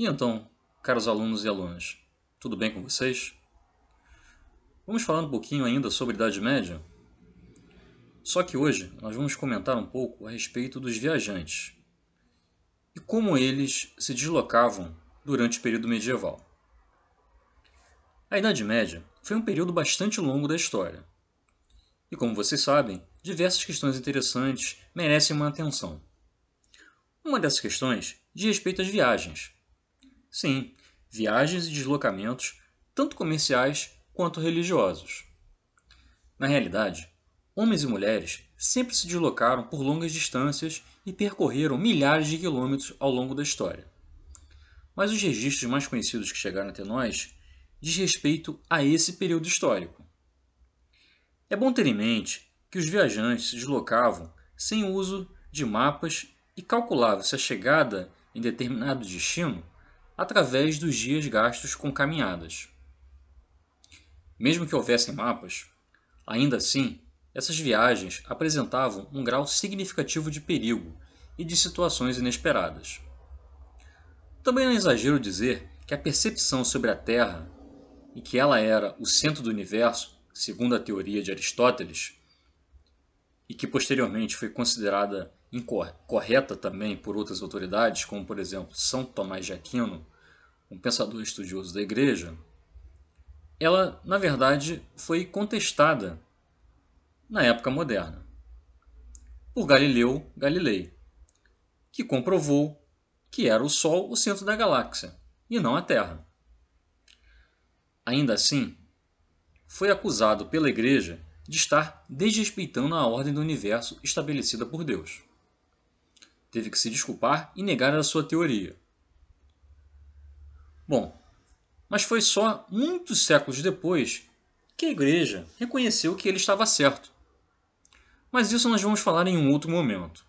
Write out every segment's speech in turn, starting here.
E então, caros alunos e alunas, tudo bem com vocês? Vamos falar um pouquinho ainda sobre Idade Média? Só que hoje nós vamos comentar um pouco a respeito dos viajantes e como eles se deslocavam durante o período medieval. A Idade Média foi um período bastante longo da história. E como vocês sabem, diversas questões interessantes merecem uma atenção. Uma dessas questões diz respeito às viagens, Sim, viagens e deslocamentos, tanto comerciais quanto religiosos. Na realidade, homens e mulheres sempre se deslocaram por longas distâncias e percorreram milhares de quilômetros ao longo da história. Mas os registros mais conhecidos que chegaram até nós diz respeito a esse período histórico. É bom ter em mente que os viajantes se deslocavam sem uso de mapas e calculavam se a chegada em determinado destino através dos dias gastos com caminhadas. Mesmo que houvessem mapas, ainda assim, essas viagens apresentavam um grau significativo de perigo e de situações inesperadas. Também não é exagero dizer que a percepção sobre a Terra e que ela era o centro do universo, segundo a teoria de Aristóteles, e que posteriormente foi considerada incorreta também por outras autoridades, como por exemplo São Tomás de Aquino, um pensador estudioso da igreja, ela, na verdade, foi contestada na época moderna por Galileu Galilei, que comprovou que era o Sol o centro da galáxia e não a Terra. Ainda assim, foi acusado pela Igreja de estar desrespeitando a ordem do universo estabelecida por Deus. Teve que se desculpar e negar a sua teoria. Bom, mas foi só muitos séculos depois que a igreja reconheceu que ele estava certo. Mas isso nós vamos falar em um outro momento.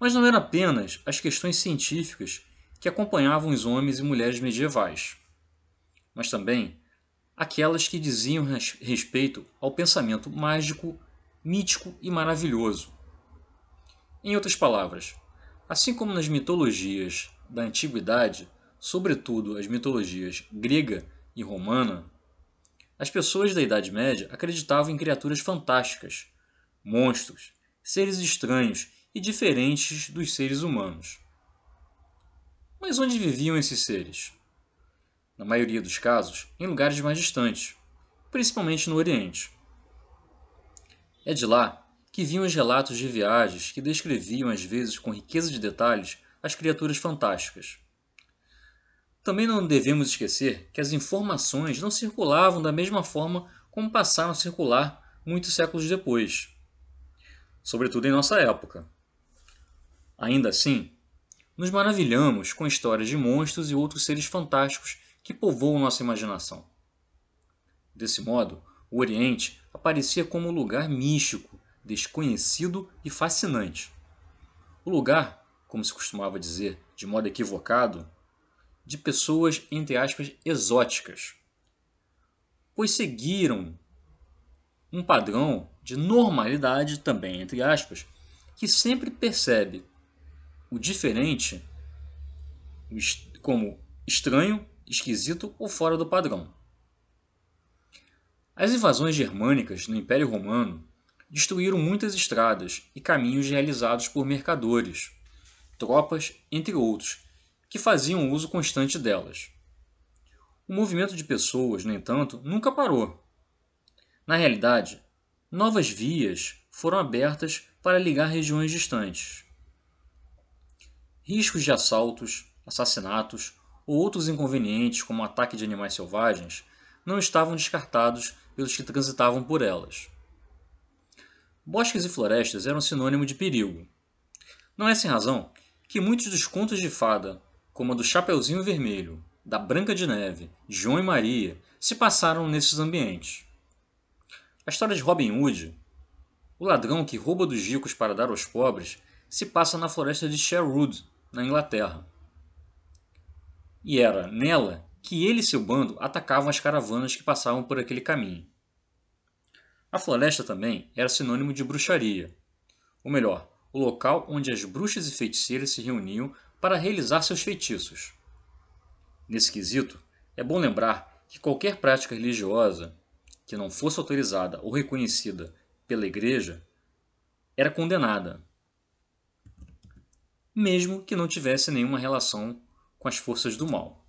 Mas não eram apenas as questões científicas que acompanhavam os homens e mulheres medievais, mas também aquelas que diziam respeito ao pensamento mágico, mítico e maravilhoso. Em outras palavras, assim como nas mitologias da antiguidade, sobretudo as mitologias grega e romana, as pessoas da Idade Média acreditavam em criaturas fantásticas, monstros, seres estranhos e diferentes dos seres humanos. Mas onde viviam esses seres? Na maioria dos casos, em lugares mais distantes, principalmente no Oriente. É de lá que vinham os relatos de viagens que descreviam, às vezes com riqueza de detalhes, as criaturas fantásticas. Também não devemos esquecer que as informações não circulavam da mesma forma como passaram a circular muitos séculos depois, sobretudo em nossa época. Ainda assim, nos maravilhamos com histórias de monstros e outros seres fantásticos que povoam nossa imaginação. Desse modo, o Oriente aparecia como um lugar místico, desconhecido e fascinante. O lugar, como se costumava dizer de modo equivocado, de pessoas, entre aspas, exóticas, pois seguiram um padrão de normalidade também, entre aspas, que sempre percebe o diferente como estranho, esquisito ou fora do padrão. As invasões germânicas no Império Romano destruíram muitas estradas e caminhos realizados por mercadores, tropas, entre outros, que faziam uso constante delas. O movimento de pessoas, no entanto, nunca parou. Na realidade, novas vias foram abertas para ligar regiões distantes. Riscos de assaltos, assassinatos ou outros inconvenientes, como o ataque de animais selvagens, não estavam descartados pelos que transitavam por elas. Bosques e florestas eram sinônimo de perigo. Não é sem razão que muitos dos contos de fada como a do Chapeuzinho Vermelho, da Branca de Neve, João e Maria, se passaram nesses ambientes. A história de Robin Hood, o ladrão que rouba dos ricos para dar aos pobres, se passa na floresta de Sherwood, na Inglaterra. E era nela que ele e seu bando atacavam as caravanas que passavam por aquele caminho. A floresta também era sinônimo de bruxaria, ou melhor, o local onde as bruxas e feiticeiras se reuniam para realizar seus feitiços. Nesse quesito, é bom lembrar que qualquer prática religiosa que não fosse autorizada ou reconhecida pela Igreja era condenada, mesmo que não tivesse nenhuma relação com as forças do mal.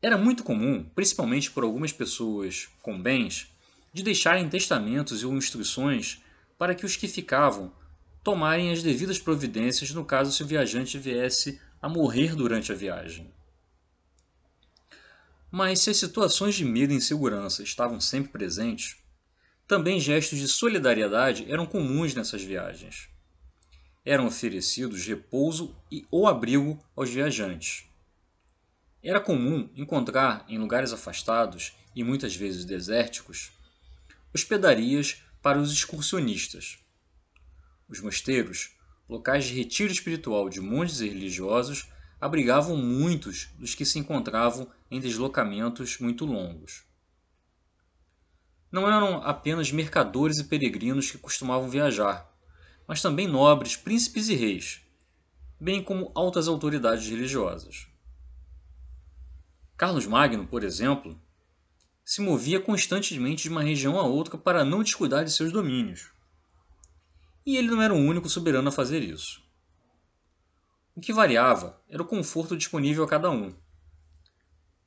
Era muito comum, principalmente por algumas pessoas com bens, de deixarem testamentos ou instruções para que os que ficavam tomarem as devidas providências no caso se o viajante viesse a morrer durante a viagem. Mas se as situações de medo e insegurança estavam sempre presentes, também gestos de solidariedade eram comuns nessas viagens. Eram oferecidos repouso e ou abrigo aos viajantes. Era comum encontrar em lugares afastados e muitas vezes desérticos hospedarias para os excursionistas. Os mosteiros, locais de retiro espiritual de monges e religiosos, abrigavam muitos dos que se encontravam em deslocamentos muito longos. Não eram apenas mercadores e peregrinos que costumavam viajar, mas também nobres, príncipes e reis, bem como altas autoridades religiosas. Carlos Magno, por exemplo, se movia constantemente de uma região a outra para não descuidar de seus domínios. E ele não era o único soberano a fazer isso. O que variava era o conforto disponível a cada um.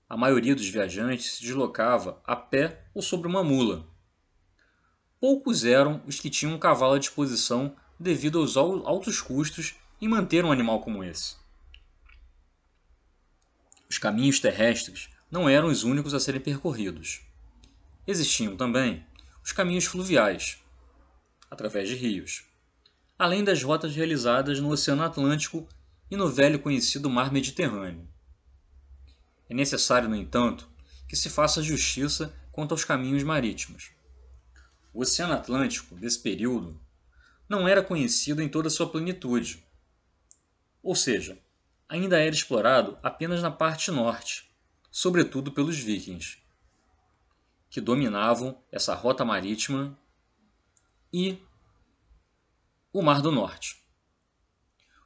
A maioria dos viajantes se deslocava a pé ou sobre uma mula. Poucos eram os que tinham um cavalo à disposição devido aos altos custos em manter um animal como esse. Os caminhos terrestres não eram os únicos a serem percorridos. Existiam também os caminhos fluviais, através de rios, além das rotas realizadas no Oceano Atlântico e no velho conhecido Mar Mediterrâneo. É necessário, no entanto, que se faça justiça quanto aos caminhos marítimos. O Oceano Atlântico, desse período, não era conhecido em toda sua plenitude. Ou seja, ainda era explorado apenas na parte norte, sobretudo pelos vikings, que dominavam essa rota marítima e o Mar do Norte.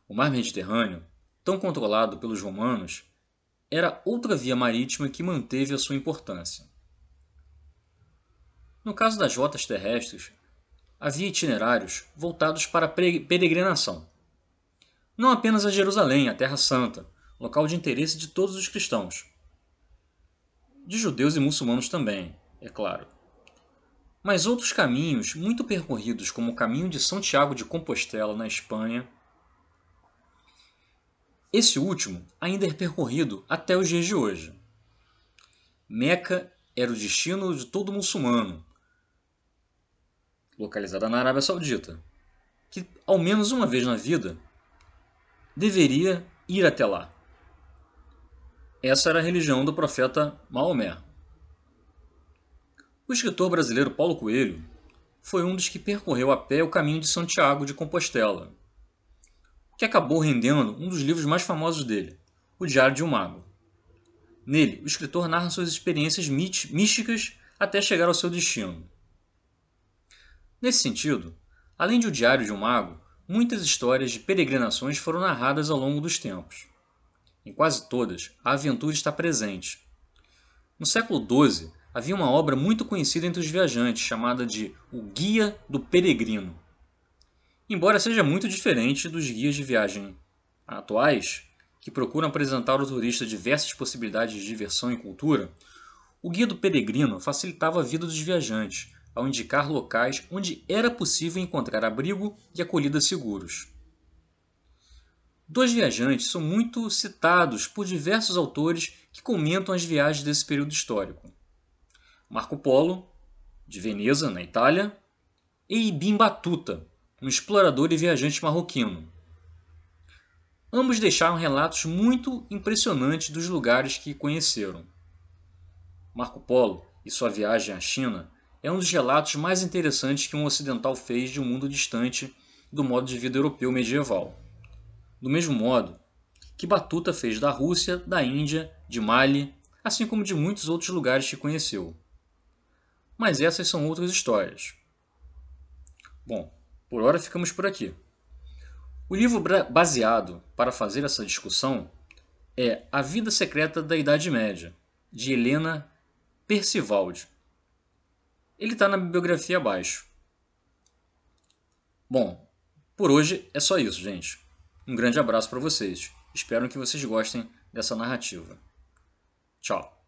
O Mar Mediterrâneo, tão controlado pelos romanos, era outra via marítima que manteve a sua importância. No caso das rotas terrestres, havia itinerários voltados para a peregrinação. Não apenas a Jerusalém, a Terra Santa, local de interesse de todos os cristãos, de judeus e muçulmanos também, é claro. Mas outros caminhos muito percorridos, como o caminho de Santiago de Compostela, na Espanha. Esse último ainda é percorrido até os dias de hoje. Meca era o destino de todo muçulmano, localizada na Arábia Saudita, que ao menos uma vez na vida deveria ir até lá. Essa era a religião do profeta Maomé. O escritor brasileiro Paulo Coelho foi um dos que percorreu a pé o caminho de Santiago de Compostela, que acabou rendendo um dos livros mais famosos dele, O Diário de um Mago. Nele, o escritor narra suas experiências místicas até chegar ao seu destino. Nesse sentido, além de O Diário de um Mago, muitas histórias de peregrinações foram narradas ao longo dos tempos. Em quase todas, a aventura está presente. No século XII, havia uma obra muito conhecida entre os viajantes, chamada de O Guia do Peregrino. Embora seja muito diferente dos guias de viagem atuais, que procuram apresentar ao turista diversas possibilidades de diversão e cultura, o Guia do Peregrino facilitava a vida dos viajantes, ao indicar locais onde era possível encontrar abrigo e acolhida seguros. Dois viajantes são muito citados por diversos autores que comentam as viagens desse período histórico. Marco Polo, de Veneza, na Itália, e Ibn Battuta, um explorador e viajante marroquino. Ambos deixaram relatos muito impressionantes dos lugares que conheceram. Marco Polo e sua viagem à China é um dos relatos mais interessantes que um ocidental fez de um mundo distante do modo de vida europeu medieval do mesmo modo que Batuta fez da Rússia, da Índia, de Mali, assim como de muitos outros lugares que conheceu. Mas essas são outras histórias. Bom, por hora ficamos por aqui. O livro baseado para fazer essa discussão é A Vida Secreta da Idade Média, de Helena Percivaldi. Ele está na bibliografia abaixo. Bom, por hoje é só isso, gente. Um grande abraço para vocês. Espero que vocês gostem dessa narrativa. Tchau.